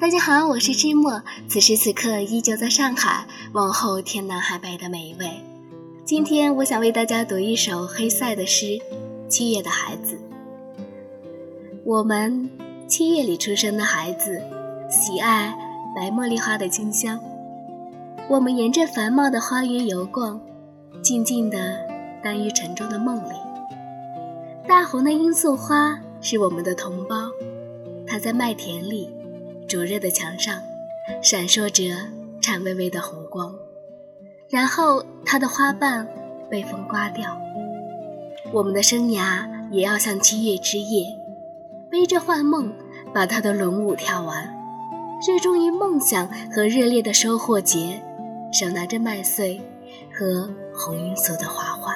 大家好，我是芝墨，此时此刻依旧在上海，问候天南海北的每一位。今天我想为大家读一首黑塞的诗《七月的孩子》。我们七月里出生的孩子，喜爱白茉莉花的清香。我们沿着繁茂的花园游逛，静静地耽于沉重的梦里。大红的罂粟花是我们的同胞，它在麦田里。灼热的墙上，闪烁着颤巍巍的红光，然后它的花瓣被风刮掉。我们的生涯也要像七月之夜，背着幻梦，把它的轮舞跳完。热衷于梦想和热烈的收获节，手拿着麦穗和红罂粟的花环。